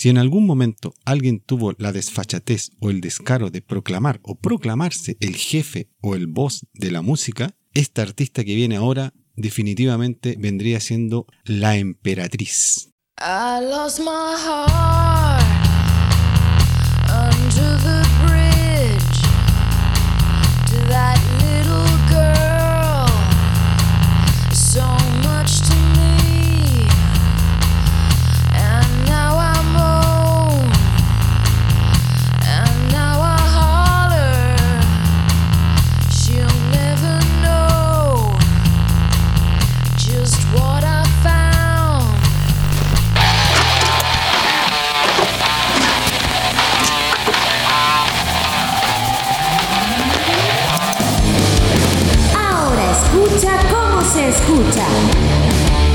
Si en algún momento alguien tuvo la desfachatez o el descaro de proclamar o proclamarse el jefe o el voz de la música, esta artista que viene ahora definitivamente vendría siendo la emperatriz. I lost my heart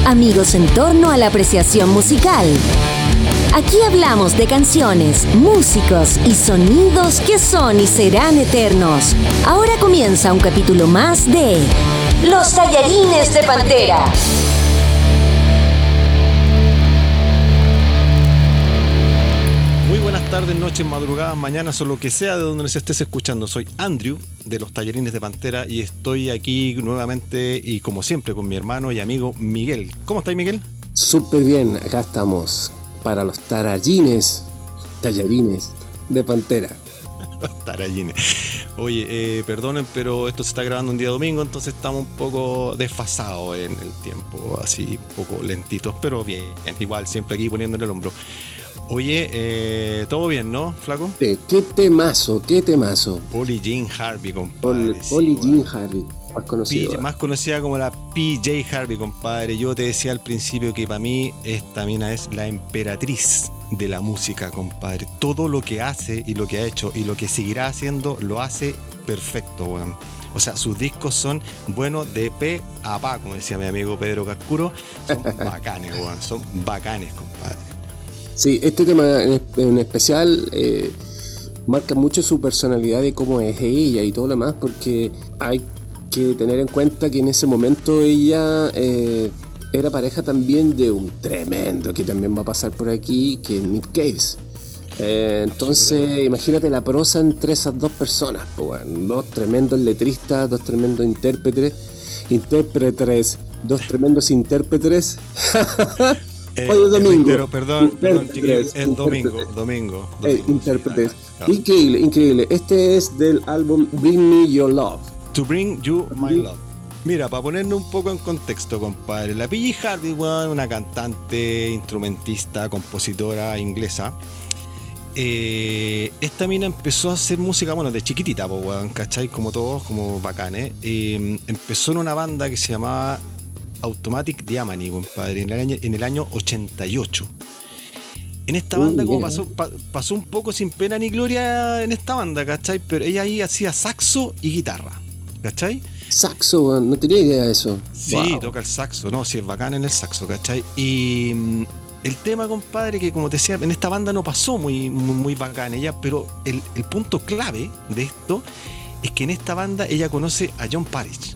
Amigos en torno a la apreciación musical. Aquí hablamos de canciones, músicos y sonidos que son y serán eternos. Ahora comienza un capítulo más de Los tallarines de Pantera. Tardes, noches, madrugadas, mañanas o lo que sea de donde nos estés escuchando. Soy Andrew de los Tallerines de Pantera y estoy aquí nuevamente y como siempre con mi hermano y amigo Miguel. ¿Cómo estáis Miguel? Súper bien, acá estamos para los tarallines, tallarines de Pantera. Tarallines. Oye, eh, perdonen, pero esto se está grabando un día domingo, entonces estamos un poco desfasados en el tiempo, así un poco lentitos, pero bien, igual siempre aquí poniéndole el hombro. Oye, eh, todo bien, ¿no, Flaco? Eh, ¿Qué temazo, qué temazo? Polly Jean Harvey, compadre. Pol- sí, Polly bueno. Jean Harvey, más conocido. PJ, más conocida como la PJ Harvey, compadre. Yo te decía al principio que para mí esta mina es la emperatriz de la música, compadre. Todo lo que hace y lo que ha hecho y lo que seguirá haciendo lo hace perfecto, weón. O sea, sus discos son buenos de pe a pa, como decía mi amigo Pedro Cascuro. Son bacanes, weón. Son bacanes, compadre. Sí, este tema en, especial eh, marca mucho su personalidad de cómo es ella y todo lo demás, porque hay que tener en cuenta que en ese momento ella eh, era pareja también de un tremendo que también va a pasar por aquí, que es Nick Caves. Eh, entonces, imagínate la prosa entre esas dos personas, po, weón. dos tremendos letristas, dos tremendos intérpretes, intérpretes, dos tremendos intérpretes. Eh, Oye, domingo. reitero, perdón, perdón, es domingo, domingo. Eh, domingo, intérpretes. claro. Increíble, increíble. Este es del álbum Bring Me Your Love. To bring you my love. Mira, para ponernos un poco en contexto, compadre, la PG weón, una cantante, instrumentista, compositora inglesa. eh, esta mina empezó a hacer música, bueno, de chiquitita, po, ¿cachai? Como todos, como bacanes. Eh, empezó en una banda que se llamaba Automatic Diamond, compadre, en el año, en el año 88. En esta banda, Uy, como pasó, pa- pasó un poco sin pena ni gloria en esta banda, ¿cachai? Pero ella ahí hacía saxo y guitarra, ¿cachai? Saxo, no tenía idea de eso. Sí, Wow. toca el saxo, no, sí, es bacán en el saxo, ¿cachai? Y mm, el tema, compadre, que como te decía, en esta banda no pasó muy, muy, muy bacán ella, pero el, el punto clave de esto es que en esta banda ella conoce a John Parrish.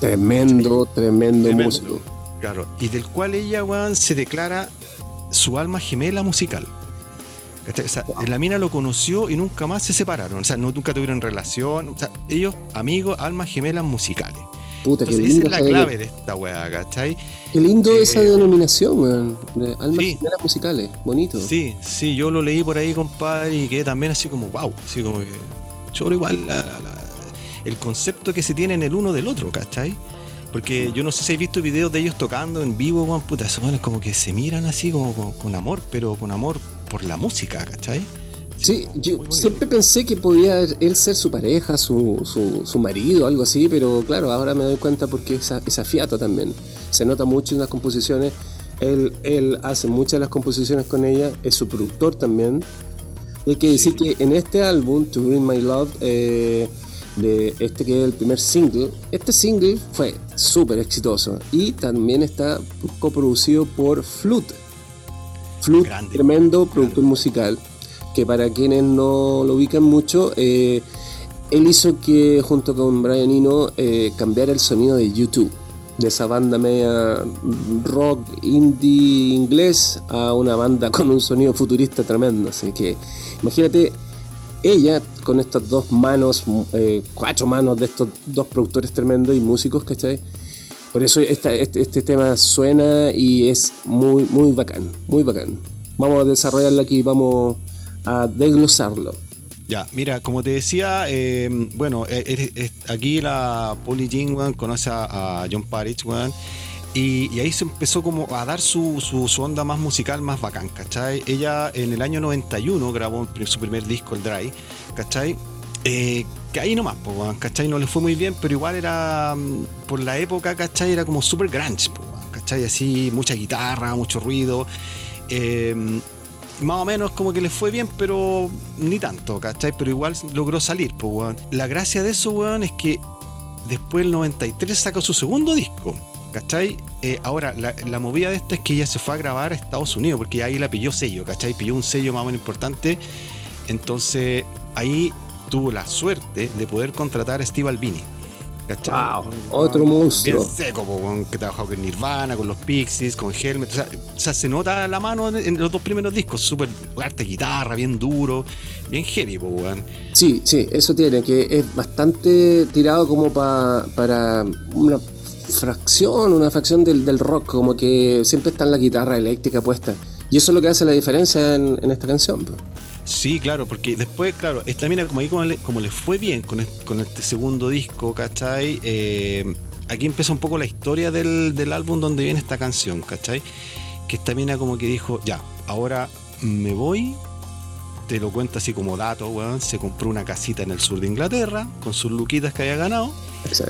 Tremendo, tremendo, Tremendo. músico. Claro, y del cual ella, weón, se declara su alma gemela musical. O sea, la mina lo conoció y nunca más se separaron. O sea, no, nunca tuvieron relación. O sea, ellos, amigos, almas gemelas musicales. Puta, qué Entonces, esa lindo. es la esa clave de- esta weá, ¿cachai? Qué lindo Eh, esa denominación, weón. De almas sí. gemelas musicales. Bonito. Sí, sí, yo lo leí por ahí, compadre, y quedé también así como, wow, así como que. Choro igual la- el concepto que se tiene en el uno del otro, ¿cachai? Porque yo no sé si habéis visto videos de ellos tocando en vivo, weón, puta, esos weones como que se miran así como con, con amor, pero con amor por la música, ¿cachai? Sí, yo siempre pensé que podía él ser su pareja, su, su, su marido, algo así, pero claro, ahora me doy cuenta porque esa, esa fiata también. Se nota mucho en las composiciones. Él, él hace muchas de las composiciones con ella, es su productor también. Hay que decir que en este álbum, To Bring My Love, eh, de este que es el primer single, este single fue súper exitoso y también está coproducido por Flute. Flute, Grande. tremendo productor musical, que para quienes no lo ubican mucho, eh, él hizo que junto con Brian Eno eh, cambiara el sonido de YouTube. de esa banda media rock indie inglés a una banda con un sonido futurista tremendo. Así que imagínate ella con estas dos manos, eh, cuatro manos de estos dos productores tremendos y músicos, ¿cachai? Por eso este, este, tema suena y es muy, muy bacán, muy bacán. Vamos a desarrollarlo aquí, vamos a desglosarlo. Ya, mira, como te decía, eh, bueno, eh, aquí la Polly Jean conoce a, John Parrish, y, ahí se empezó como a dar su, su, onda más musical, más bacán, ¿cachai? Ella en el año 91 grabó su primer disco, el Dry, ¿cachai? Eh, que ahí nomás, pues, ¿cachai? No le fue muy bien, pero igual era, mm, por la época, ¿cachai? Era como super grunge, ¿cachai? Así, mucha guitarra, mucho ruido. Eh, más o menos como que le fue bien, pero ni tanto, ¿cachai? Pero igual logró salir, pues, La gracia de eso, weón, es que después el 93 sacó su segundo disco, ¿Cachai? Eh, ahora, la, movida de esto es que ella se fue a grabar a Estados Unidos, porque ahí la pilló sello, ¿cachai? Pilló un sello más o menos importante. Entonces, ahí tuvo la suerte de poder contratar a Steve Albini. ¿Cachai? Wow, otro monstruo. Bien seco, que trabajó con Nirvana, con los Pixies, con Helmet. O sea, se nota la mano en, los dos primeros discos. Súper arte guitarra, bien duro, bien heavy, weón. Sí, sí, eso tiene, que es bastante tirado como para una fracción, una fracción del, rock, como que siempre está en la guitarra eléctrica puesta. Y eso es lo que hace la diferencia en, esta canción. Sí, claro, porque después, claro, esta mina, como ahí como le, fue bien con, este, segundo disco, ¿cachai? Eh, aquí empieza un poco la historia del, del, álbum donde viene esta canción, ¿cachai? Que esta mina como que dijo, ya, ahora me voy, te lo cuento así como dato, weón, se compró una casita en el sur de Inglaterra, con sus luquitas que había ganado,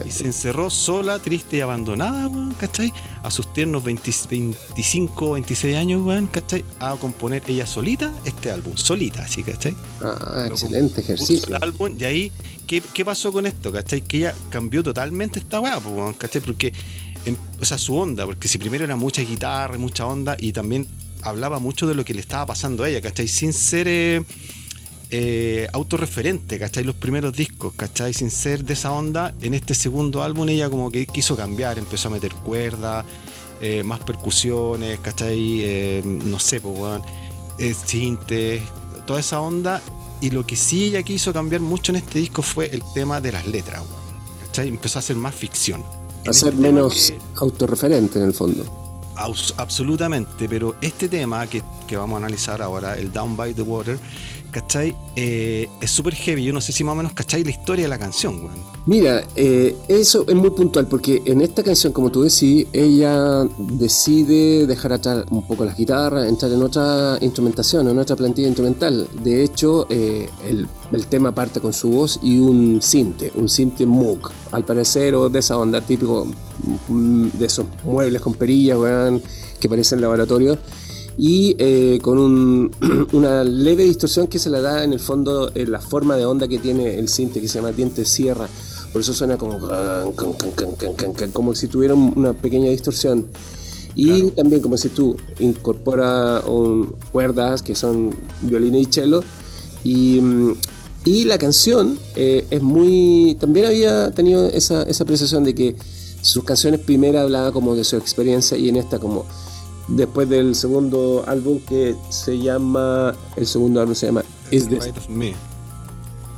y se encerró sola, triste y abandonada, weón, ¿cachai? A sus tiernos 25, 26 años, weón, ¿cachai? A componer ella solita este álbum, solita, ¿sí, cachai? Ah, excelente ejercicio. El álbum, y ahí, ¿qué, pasó con esto, cachai? Que ella cambió totalmente esta weá, weón, ¿cachai? Porque, o sea, su onda, porque si primero era mucha guitarra, mucha onda, y también hablaba mucho de lo que le estaba pasando a ella, ¿cachai? Sin ser... Eh, eh, autorreferente, ¿cachai? Los primeros discos, ¿cachai? Sin ser de esa onda, en este segundo álbum ella como que quiso cambiar, empezó a meter cuerdas, eh, más percusiones, ¿cachai? Eh, no sé, pues, bueno, cintes, toda esa onda. Y lo que sí ella quiso cambiar mucho en este disco fue el tema de las letras, ¿cachai? Empezó a hacer más ficción. A ser este menos autorreferente en el fondo. Absolutamente, pero este tema que, que, vamos a analizar ahora, el Down by the Water, ¿cachai? Eh, es súper heavy. Yo no sé si más o menos cachai la historia de la canción, weón. Mira, eh, eso es muy puntual porque en esta canción, como tú decís, ella decide dejar atrás un poco las guitarras, entrar en otra instrumentación, en otra plantilla instrumental. De hecho, eh, el, tema parte con su voz y un cinte, un cinte Moog, al parecer, o de esa onda típico de esos muebles con perillas, weón, que parecen laboratorios y eh, con una leve distorsión que se le da en el fondo en la forma de onda que tiene el cinte que se llama diente sierra. Por eso suena como como si tuviera una pequeña distorsión. Y también como si tú incorpora cuerdas que son violín y cello. Y, y la canción eh, es muy... También había tenido esa, esa apreciación de que sus canciones primero hablaba como de su experiencia y en esta como después del segundo álbum que se llama, el segundo álbum se llama Is, the,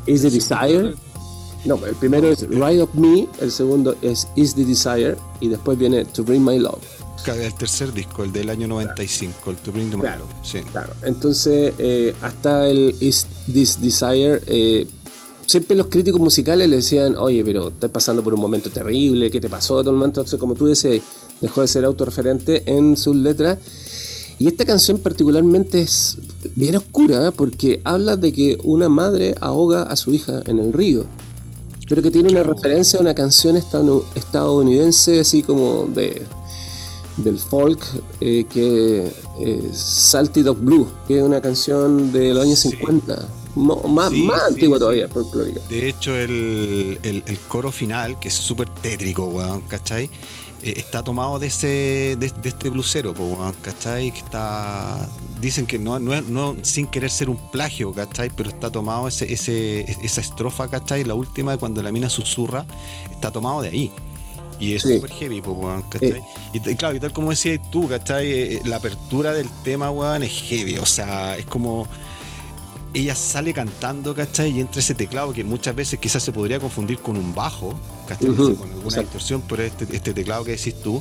Is the Desire. No, el primero es Ride of Me, el segundo es Is the Desire y después viene To Bring My Love. El tercer disco, el del año 95, el To Bring My Love. Sí. Claro, entonces eh, hasta el Is This Desire, eh, siempre los críticos musicales le decían, oye, pero estás pasando por un momento terrible, ¿qué te pasó? Todo el momento, entonces, como tú decías, dejó de ser autorreferente en sus letras. Y esta canción particularmente es bien oscura ¿eh? porque habla de que una madre ahoga a su hija en el río. Pero que tiene una referencia a una canción estadounidense así como de del folk eh, que es eh, Salty Dog Blue, que es una canción de los años 50. Más, más antigua todavía, folclórica. De hecho, el, el, el, coro final, que es súper tétrico, weón, ¿cachai? Eh, está tomado de ese de, este blusero, ¿cachai? Que está dicen que no, no, sin querer ser un plagio, ¿cachai? Pero está tomado ese, ese, esa estrofa, ¿cachai? La última, cuando la mina susurra, está tomado de ahí. Y es súper heavy, pues, weón, ¿cachai? Y, claro, y tal como decías tú, ¿cachai? Eh, la apertura del tema, weón, es heavy. O sea, es como ella sale cantando, ¿cachai? Y entra ese teclado que muchas veces quizás se podría confundir con un bajo, ¿cachai? con alguna distorsión, pero este, este, teclado que decís tú.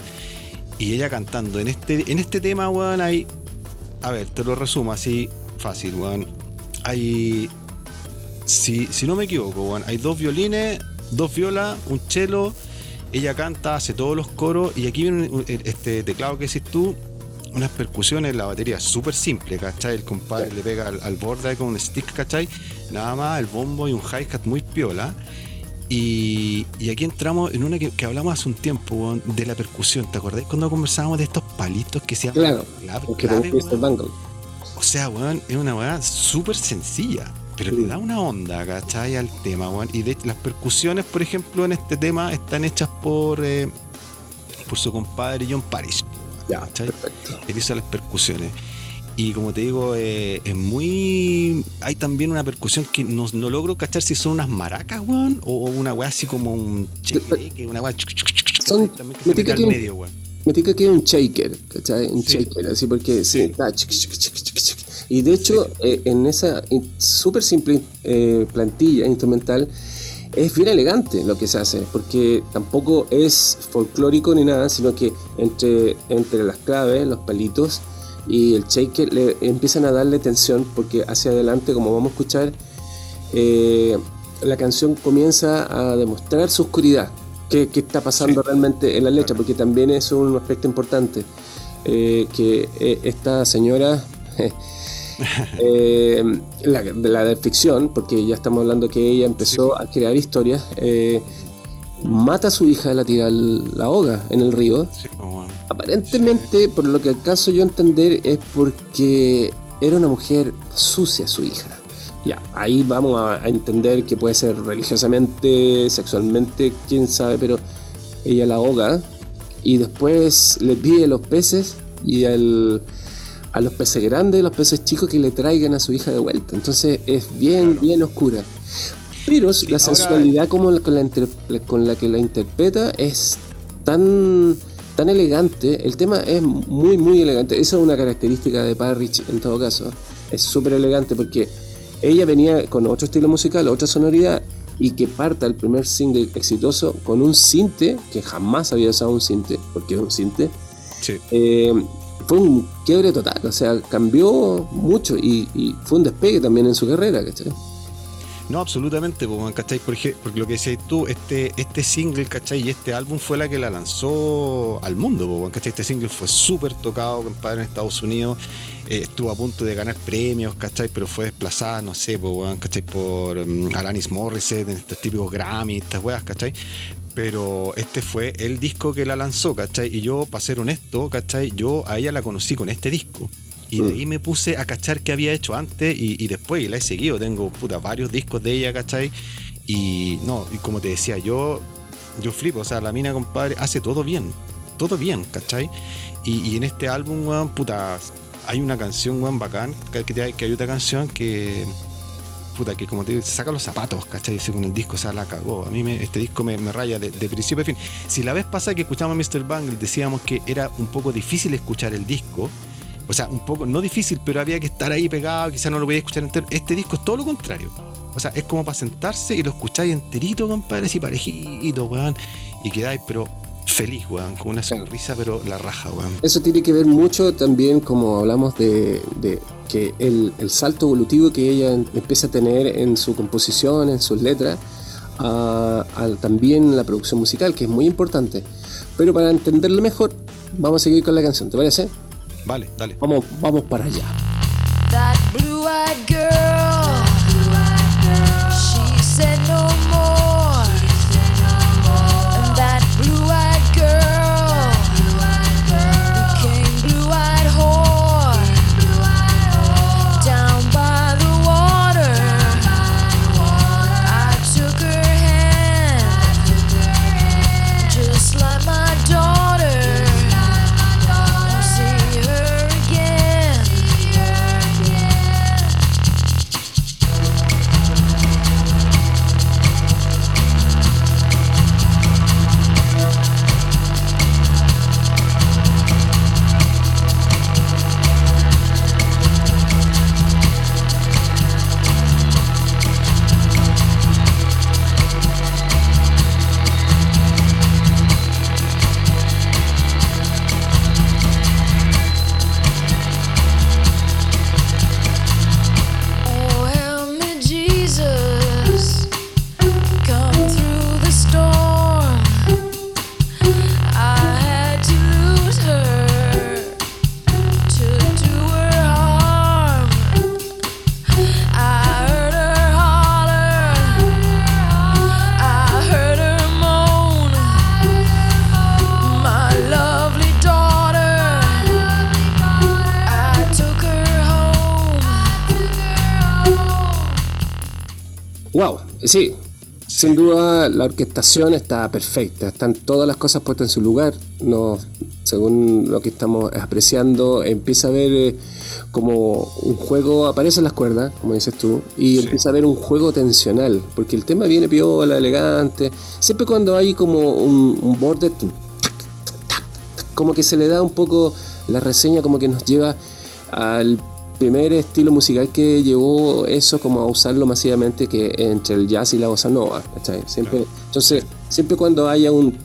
Y ella cantando. En este, en este tema, weón, hay. A ver, te lo resumo así fácil, weón. Hay. Si, si no me equivoco, weón, hay dos violines, dos violas, un cello. Ella canta, hace todos los coros. Y aquí viene este teclado que decís tú unas percusiones, la batería súper simple, ¿cachai? El compadre le pega al, borde con un stick, ¿cachai? Nada más el bombo y un hi-hat muy piola. Y, aquí entramos en una que, hablamos hace un tiempo, de la percusión, ¿te acordás? Cuando conversábamos de estos palitos que se llaman claro, clave, O sea, weón, es una weá súper sencilla, pero le da una onda, ¿cachai? Al tema, weón. Y de las percusiones, por ejemplo, en este tema están hechas por, eh, por su compadre John Parrish. Ya, perfecto. Hizo las percusiones. Y como te digo, eh, es muy. Hay también una percusión que no, no, logro cachar si son unas maracas, weón, o, una weá así como un cheque, una weá. Son. Me tica que, medio, weón. Me que es un shaker, ¿cachai? Un shaker, así porque sí, está. Y de hecho, eh, en esa súper simple eh, plantilla instrumental, es bien elegante lo que se hace, porque tampoco es folclórico ni nada, sino que entre, entre las claves, los palitos y el shaker le empiezan a darle tensión, porque hacia adelante, como vamos a escuchar, eh, la canción comienza a demostrar su oscuridad, qué, está pasando realmente en la letra, porque también es un aspecto importante, eh, que eh, esta señora... eh, la, de la de ficción, porque ya estamos hablando que ella empezó a crear historias, eh, mata a su hija, la tira, la ahoga en el río. Aparentemente, por lo que alcanzo yo a entender, es porque era una mujer sucia su hija. Ya, ahí vamos a, entender que puede ser religiosamente, sexualmente, quién sabe, pero ella la ahoga y después le pide los peces y el a los peces grandes y los peces chicos que le traigan a su hija de vuelta. Entonces es bien, bien oscura. Pero la sensualidad como con, la con la que la interpreta es tan, tan elegante. El tema es muy, muy elegante. Esa es una característica de Parrish en todo caso. Es súper elegante porque ella venía con otro estilo musical, otra sonoridad y que parta el primer single exitoso con un cinte, que jamás había usado un cinte, porque es un cinte, sí. Eh, fue un quiebre total, o sea, cambió mucho y, fue un despegue también en su carrera, ¿cachai? No, absolutamente, ¿cachai? Porque, lo que decías tú, este, este single, ¿cachai? Y este álbum fue la que la lanzó al mundo, ¿cachai? Este single fue súper tocado, compadre, en Estados Unidos. Eh, estuvo a punto de ganar premios, ¿cachai? Pero fue desplazada, no sé, ¿cachai? Por um, Alanis Morissette, estos típicos Grammy, estas weas, ¿cachai? Pero este fue el disco que la lanzó, ¿cachai? Y yo, para ser honesto, ¿cachai? Yo a ella la conocí con este disco. Y de mm. ahí me puse a cachar qué había hecho antes y, después y la he seguido. Tengo puta, varios discos de ella, ¿cachai? Y no, y como te decía, yo, yo flipo, o sea, la mina, compadre, hace todo bien. Todo bien, ¿cachai? Y, en este álbum, weón, puta, hay una canción, weón, bacán, que, que, que hay otra canción que que como te digo, se saca los zapatos, ¿cachai? con el disco, o sea, la cagó. A mí me, este disco me, raya de, principio a fin. Si la vez pasada que escuchamos a Mr. Bangle decíamos que era un poco difícil escuchar el disco, o sea, un poco, no difícil, pero había que estar ahí pegado, quizás no lo podía escuchar entero. Este disco es todo lo contrario. O sea, es como para sentarse y lo escucháis enterito, compadre, así parejito, weón, y quedáis, pero feliz, weón, con una sonrisa, pero la raja, weón. Eso tiene que ver mucho también, como hablamos de, que el, salto evolutivo que ella empieza a tener en su composición, en sus letras, a, también la producción musical, que es muy importante. Pero para entenderlo mejor, vamos a seguir con la canción, ¿te parece? Vale, dale. Vamos, vamos para allá. Sí, sin duda la orquestación está perfecta, están todas las cosas puestas en su lugar. No, según lo que estamos apreciando, empieza a ver eh, como un juego, aparecen las cuerdas, como dices tú, y empieza a ver un juego tensional, porque el tema viene piola, elegante. Siempre cuando hay como un, un borde, como que se le da un poco la reseña, como que nos lleva al primer estilo musical que llevó eso como a usarlo masivamente que entre el jazz y la bossa nova, Siempre, Entonces, siempre cuando haya un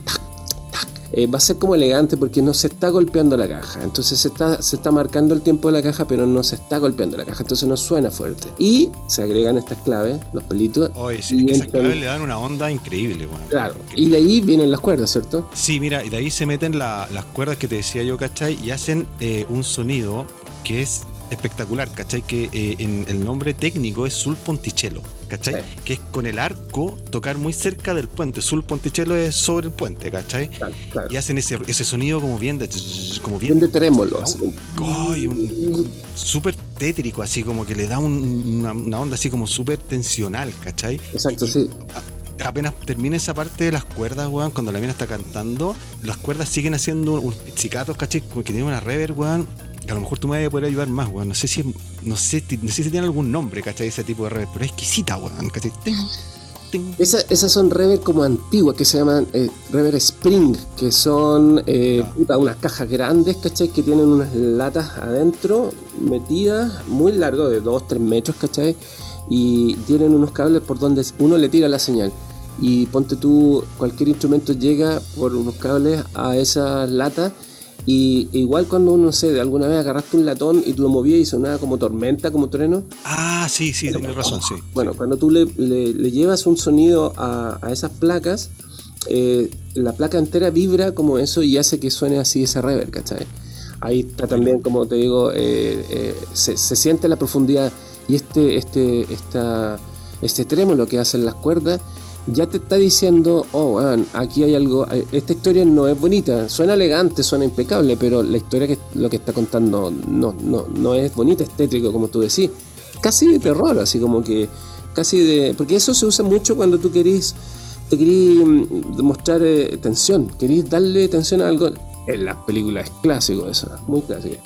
eh, va a ser como elegante porque no se está golpeando la caja. Entonces se está, se está marcando el tiempo de la caja, pero no se está golpeando la caja. Entonces no suena fuerte. Y se agregan estas claves, los pelitos. y esas claves le dan una onda increíble. claro. Y de ahí vienen las cuerdas, ¿cierto? Sí, mira, y de ahí se meten las cuerdas que te decía yo, ¿cachai? Y hacen eh, un sonido que es espectacular, ¿cachai? Que eh, en el nombre técnico es Sul Ponticello, ¿cachai? Que es con el arco tocar muy cerca del puente. Sul Ponticello es sobre el puente, ¿cachai? Y hacen ese, ese sonido como bien de, como bien, de trémolo. Súper tétrico, así como que le da una, onda así como súper tensional, ¿cachai? Exacto, sí apenas termina esa parte de las cuerdas, weón, cuando la mina está cantando, las cuerdas siguen haciendo unos pizzicatos, ¿cachai? Como que tiene una reverb, weón, a lo mejor tú me vas a poder ayudar más, weón. No sé si no sé, no sé si tiene algún nombre, ¿cachai? Ese tipo de reverb, pero es exquisita, weón, ¿cachai? esas son reverb como antiguas que se llaman eh, reverb spring, que son eh, unas cajas grandes, ¿cachai? Que tienen unas latas adentro metidas, muy largo, de 2-3 metros, ¿cachai? Y tienen unos cables por donde uno le tira la señal. Y ponte tú, cualquier instrumento llega por unos cables a esas latas y igual cuando uno, sé, de alguna vez agarraste un latón y tú lo movías y sonaba como tormenta, como trueno. Ah, sí, sí, tienes razón, sí. Bueno, cuando tú le, llevas un sonido a, esas placas, eh, la placa entera vibra como eso y hace que suene así ese reverb, ¿cachai? Ahí está también, como te digo, eh, eh, se, siente la profundidad y este, este, esta, este trémolo que hacen las cuerdas ya te está diciendo, oh, aquí hay algo, eh, esta historia no es bonita, suena elegante, suena impecable, pero la historia que lo que está contando no, no, no es bonita, estético, como tú decís. Casi de terror, así como que, casi de... Porque eso se usa mucho cuando tú querís, te querís mm, demostrar eh, tensión, querís darle tensión a algo. En las películas es clásico eso, muy clásico.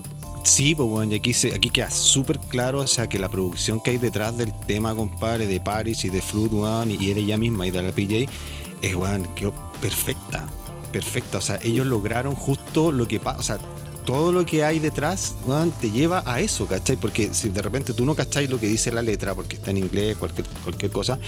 Sí, pues bueno, y aquí, se, aquí queda súper claro, o sea, que la producción que hay detrás del tema, compadre, de Paris y de Fruit, One y de ella misma y de la PJ, es, bueno, quedó perfecta, perfecta. O sea, ellos lograron justo lo que pasa, o sea, todo lo que hay detrás, bueno, te lleva a eso, ¿cachai? Porque si de repente tú no cacháis lo que dice la letra, porque está en inglés, cualquier, cualquier cosa,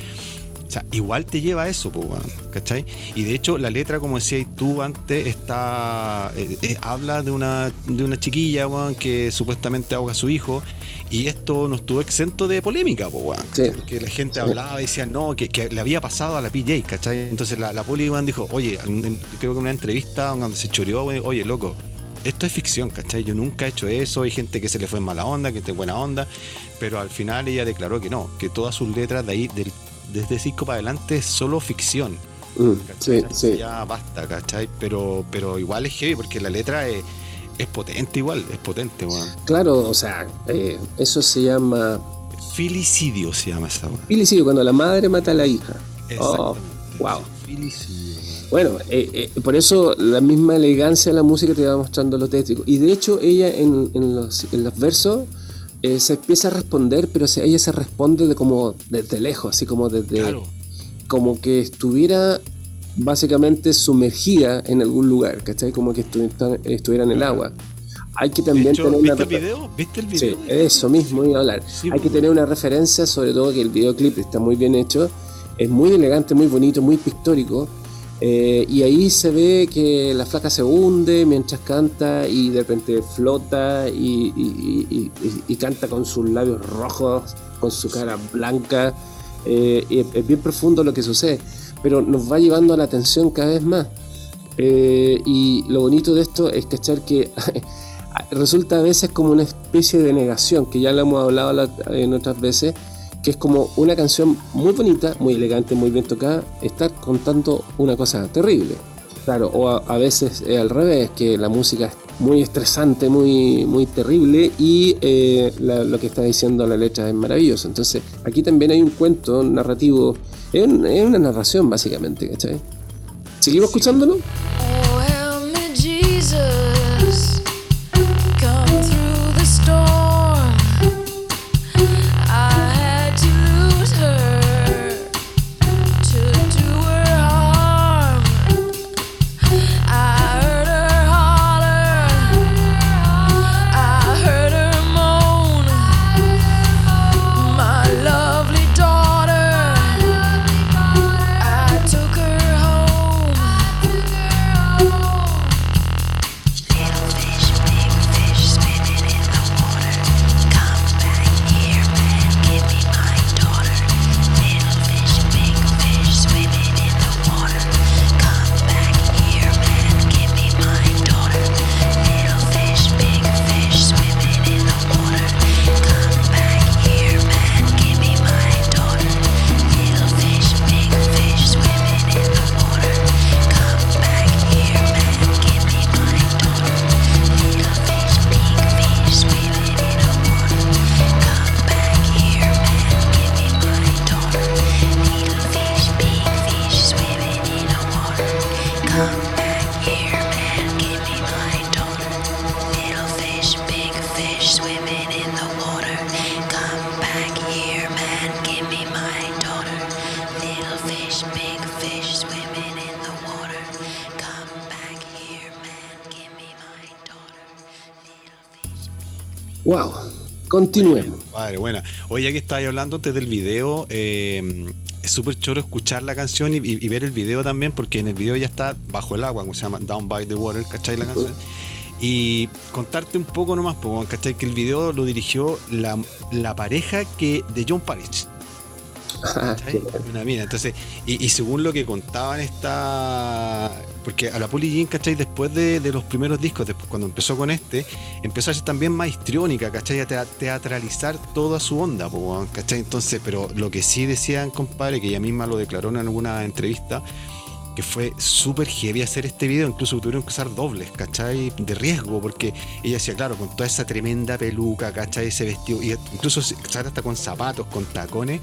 o sea, igual te lleva a eso, pues, ¿cachai? Y de hecho, la letra, como decías tú antes, está. Eh, eh, habla de una, de una chiquilla, que supuestamente ahoga a su hijo. Y esto no estuvo exento de polémica, pues, Que la gente hablaba y decía, no, que, le había pasado a la PJ, ¿cachai? Entonces la, la poli, dijo, oye, creo que en una entrevista donde se choreó, oye, loco, esto es ficción, ¿cachai? Yo nunca he hecho eso, hay gente que se le fue en mala onda, que esté buena onda, pero al final ella declaró que no, que todas sus letras de ahí, del desde Cisco para adelante es solo ficción. Mm, sí, sí. Ya basta, ¿cachai? Pero, pero igual es heavy porque la letra es, potente igual, es potente, weón. Claro, o sea, eh, eso se llama... Filicidio se llama esa, Filicidio, cuando la madre mata a la hija. Oh, wow. Filicidio. Bueno, eh, eh, por eso la misma elegancia de la música te va mostrando lo tétrico. Y de hecho, ella en, en, los, en los versos eh, se empieza a responder, pero ella se responde de como desde lejos, así como desde... Como que estuviera básicamente sumergida en algún lugar, ¿cachai? Como que estuviera, en el agua. Hay que también tener una... el video? ¿Viste el video? Sí, eso mismo iba a hablar. Hay que pues. tener una referencia, sobre todo que el videoclip está muy bien hecho, es muy elegante, muy bonito, muy pictórico eh, y ahí se ve que la flaca se hunde mientras canta y de repente flota y, canta con sus labios rojos, con su cara blanca. Eh, es bien profundo lo que sucede, pero nos va llevando a la atención cada vez más. Eh, y lo bonito de esto es cachar que resulta a veces como una especie de negación, que ya lo hemos hablado en otras veces, que es como una canción muy bonita, muy elegante, muy bien tocada, estar contando una cosa terrible. Claro, o a, veces es al revés, que la música es muy estresante, muy, muy terrible y eh, lo que está diciendo la letra es maravilloso. Entonces aquí también hay un cuento narrativo, es, una narración básicamente, ¿cachai? ¿Seguimos escuchándolo? Wow, continuemos. Padre, buena. Oye, que estabas hablando antes del video, eh, es súper choro escuchar la canción y, ver el video también, porque en el video ya está bajo el agua, como se llama Down by the Water, ¿cachai? La canción. Y contarte un poco nomás, ¿cachai? Que el video lo dirigió la, la pareja que de John Parrish. Una mina. Entonces, y, según lo que contaban esta. Porque a la Poli Jean, ¿cachai? Después de, los primeros discos, después cuando empezó con este, empezó a ser también más histriónica, ¿cachai? A teatralizar toda su onda, ¿cachai? Entonces, pero lo que sí decían, compadre, que ella misma lo declaró en alguna entrevista, que fue súper heavy hacer este video, incluso tuvieron que usar dobles, ¿cachai? De riesgo, porque ella decía, claro, con toda esa tremenda peluca, ¿cachai? Ese vestido, y incluso hasta con zapatos, con tacones,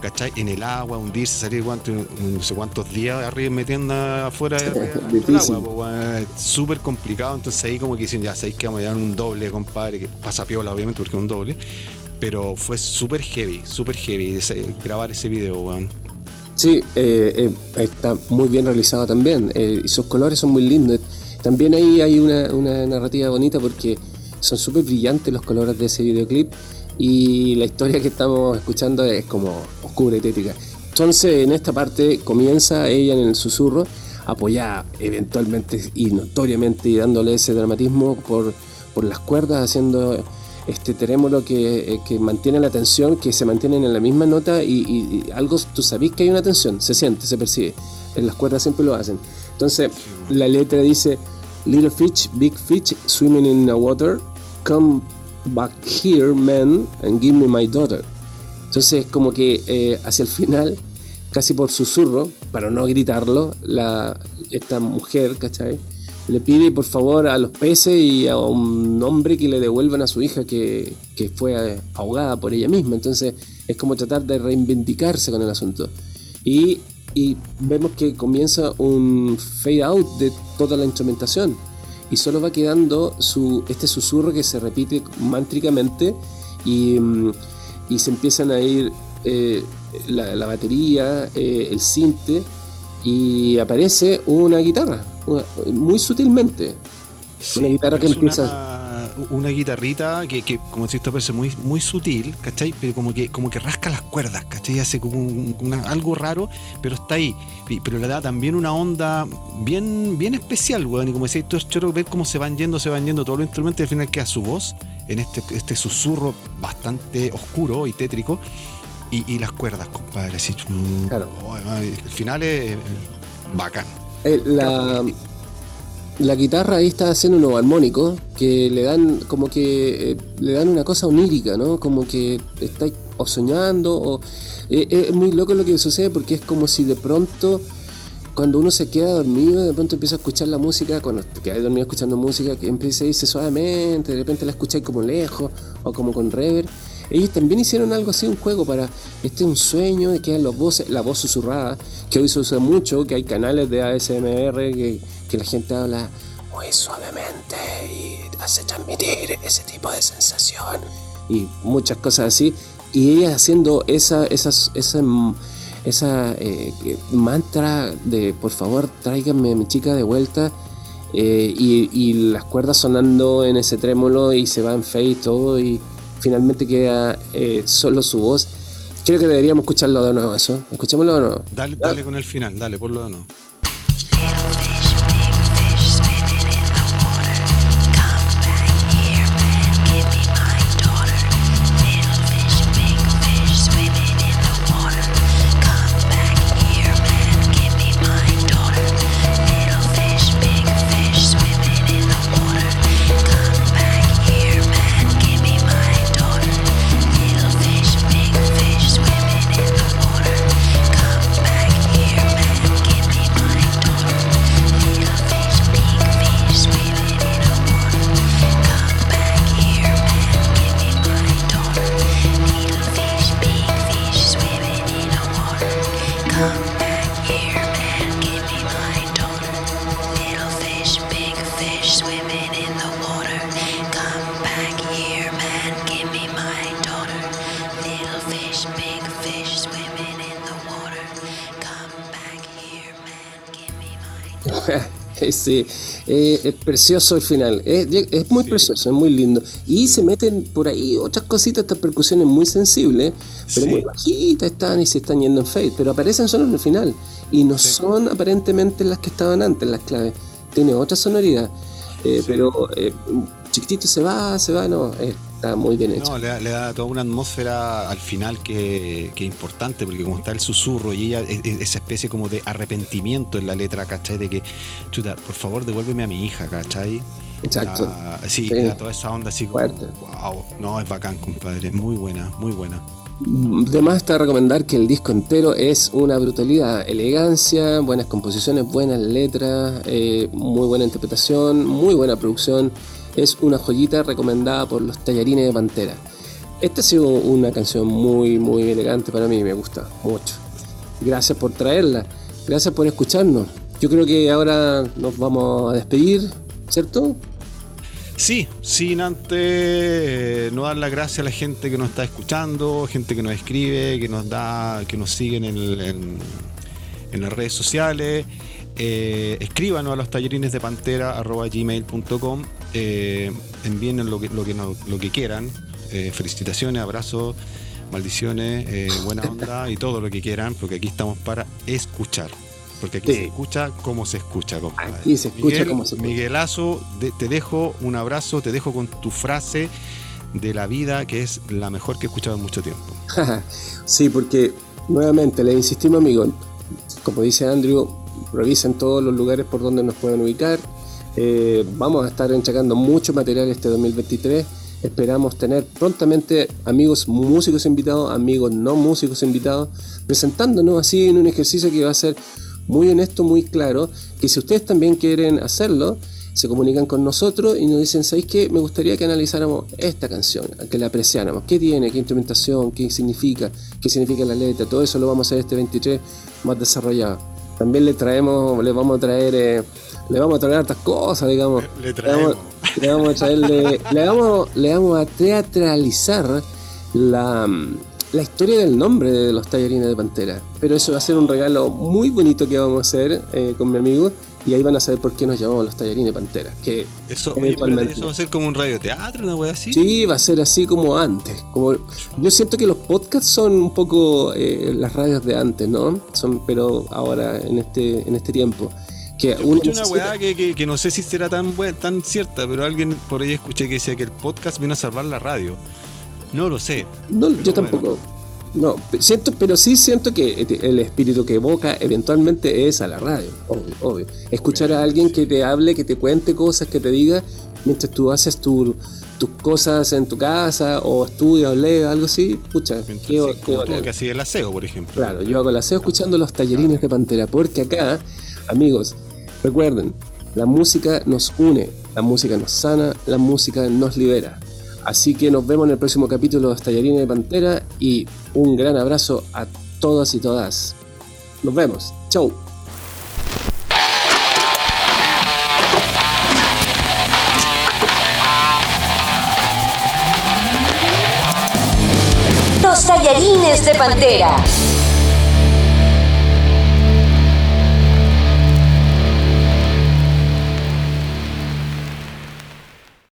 ¿cachai? En el agua, hundirse, salir no sé cuántos días arriba metiendo afuera del agua, súper complicado, entonces ahí como que dicen, ya sabéis que vamos a llevar un doble, compadre, que pasa piola obviamente porque es un doble, pero fue súper heavy, súper heavy grabar ese video, weón. Sí, eh, eh, está muy bien realizado también, eh, y sus colores son muy lindos. También ahí hay una, una narrativa bonita porque son súper brillantes los colores de ese videoclip y la historia que estamos escuchando es como oscura y tétrica. Entonces en esta parte comienza ella en el susurro, apoyada eventualmente y notoriamente y dándole ese dramatismo por, por las cuerdas, haciendo este terémolo que, eh, que, mantiene la tensión, que se mantienen en la misma nota y, algo, tú sabes que hay una tensión, se siente, se percibe. En las cuerdas siempre lo hacen. Entonces la letra dice, Little fish, big fish, swimming in the water, come Back here, man, and give me my daughter. Entonces, como que eh, hacia el final, casi por susurro, para no gritarlo, la, esta mujer, ¿cachai? Le pide por favor a los peces y a un hombre que le devuelvan a su hija que, que fue ahogada por ella misma. Entonces, es como tratar de reivindicarse con el asunto. Y, y vemos que comienza un fade out de toda la instrumentación y solo va quedando su, este susurro que se repite mántricamente y, mm, y se empiezan a ir eh, la, batería, eh, el cinte y aparece una guitarra, muy sutilmente. una guitarra que empieza una guitarrita que, que como si esto parece muy, muy sutil, ¿cachai? Pero como que, como que rasca las cuerdas, ¿cachai? Hace como algo raro, pero está ahí. Pero le da también una onda bien, bien especial, weón. Y como decía, esto es choro ver cómo se van yendo, se van yendo todos los instrumentos y al final queda su voz en este, este susurro bastante oscuro y tétrico. Y, las cuerdas, compadre. Así, claro. el final es bacán. Eh, la, la guitarra ahí está haciendo unos armónicos que le dan como que eh, le dan una cosa onírica, ¿no? Como que está soñando o eh, eh, es muy loco lo que sucede porque es como si de pronto cuando uno se queda dormido, de pronto empieza a escuchar la música, cuando te quedas dormido escuchando música, que empieza a irse suavemente, de repente la escucháis como lejos o como con reverb. Ellos también hicieron algo así, un juego para, este es un sueño, de que los voces, la voz susurrada, que hoy se usa mucho, que hay canales de ASMR que, que la gente habla muy suavemente y hace transmitir ese tipo de sensación y muchas cosas así. Y ella haciendo esa, esas, esa, esa eh, mantra de por favor tráiganme a mi chica de vuelta eh, y, las cuerdas sonando en ese trémolo y se va en fe y todo y finalmente queda eh, solo su voz. Creo que deberíamos escucharlo de nuevo eso. Escuchémoslo de nuevo. Dale, dale con el final, dale, ponlo de nuevo. Lost. sí, eh, es precioso el final. Es, muy precioso, es muy lindo. Y se meten por ahí otras cositas, estas percusiones muy sensibles, pero muy bajitas están y se están yendo en fade, pero aparecen solo en el final. Y no son aparentemente las que estaban antes, las claves. Tiene otra sonoridad. Eh, pero eh, chiquitito se va, se va, no está muy bien hecho. No, le da, toda una atmósfera al final que, es importante, porque como está el susurro y ella, esa especie como de arrepentimiento en la letra, ¿cachai? De que, chuta, por favor, devuélveme a mi hija, ¿cachai? Exacto. Ah, sí, toda esa onda así como, wow, no, es bacán, compadre, muy buena, muy buena. Además está recomendar que el disco entero es una brutalidad, elegancia, buenas composiciones, buenas letras, eh, muy buena interpretación, muy buena producción es una joyita recomendada por los tallarines de Pantera. Esta ha sido una canción muy, muy elegante para mí, me gusta mucho. Gracias por traerla, gracias por escucharnos. Yo creo que ahora nos vamos a despedir, ¿cierto? Sí, sin antes eh, no dar las gracias a la gente que nos está escuchando, gente que nos escribe, que nos da, que nos siguen en, las redes sociales. Eh, escríbanos a los tallerines de pantera eh, envíen lo que, lo que, lo que quieran. Eh, felicitaciones, abrazos maldiciones, eh, buena onda y todo lo que quieran porque aquí estamos para escuchar. Porque aquí se escucha como se escucha compadre. aquí se escucha como se escucha. Miguelazo, te dejo un abrazo te dejo con tu frase de la vida que es la mejor que he escuchado en mucho tiempo. Sí, porque nuevamente le insistimos amigos como dice Andrew revisen todos los lugares por donde nos pueden ubicar. Eh, vamos a estar enchacando mucho material este 2023. Esperamos tener prontamente amigos músicos invitados, amigos no músicos invitados, presentándonos así en un ejercicio que va a ser muy honesto, muy claro, que si ustedes también quieren hacerlo, se comunican con nosotros y nos dicen, ¿sabéis qué? Me gustaría que analizáramos esta canción, que la apreciáramos. ¿Qué tiene? ¿Qué instrumentación? ¿Qué significa? ¿Qué significa la letra? Todo eso lo vamos a hacer este 23 más desarrollado también le traemos, le vamos a traer, eh, le vamos a traer hartas cosas, digamos. Le, traemos. Le vamos, a traerle, le vamos, le vamos a teatralizar la, la historia del nombre de los tallarines de Pantera. Pero eso va a ser un regalo muy bonito que vamos a hacer eh, con mi amigo y ahí van a saber por qué nos llamamos los tallarines Pantera. Que eso, eso va a ser como un radioteatro, una wea así. Sí, va a ser así como antes. Como, yo siento que los podcasts son un poco eh, las radios de antes, ¿no? Son, pero ahora, en este, en este tiempo. Que uno una weá que, que, no sé si será tan, tan cierta, pero alguien por ahí escuché que decía que el podcast vino a salvar la radio. No lo sé. No, yo tampoco. No, siento, pero sí siento que el espíritu que evoca eventualmente es a la radio, obvio, obvio. Escuchar a alguien que te hable, que te cuente cosas, que te diga, mientras tú haces tus cosas en tu casa, o estudias, o lees, algo así, escucha. qué, que así el aseo, por ejemplo. Claro, yo hago el aseo escuchando los tallerines de Pantera, porque acá Amigos, recuerden, la música nos une, la música nos sana, la música nos libera. Así que nos vemos en el próximo capítulo de Tallarines de Pantera y un gran abrazo a todas y todas. Nos vemos. Chau. Tallarines de Pantera.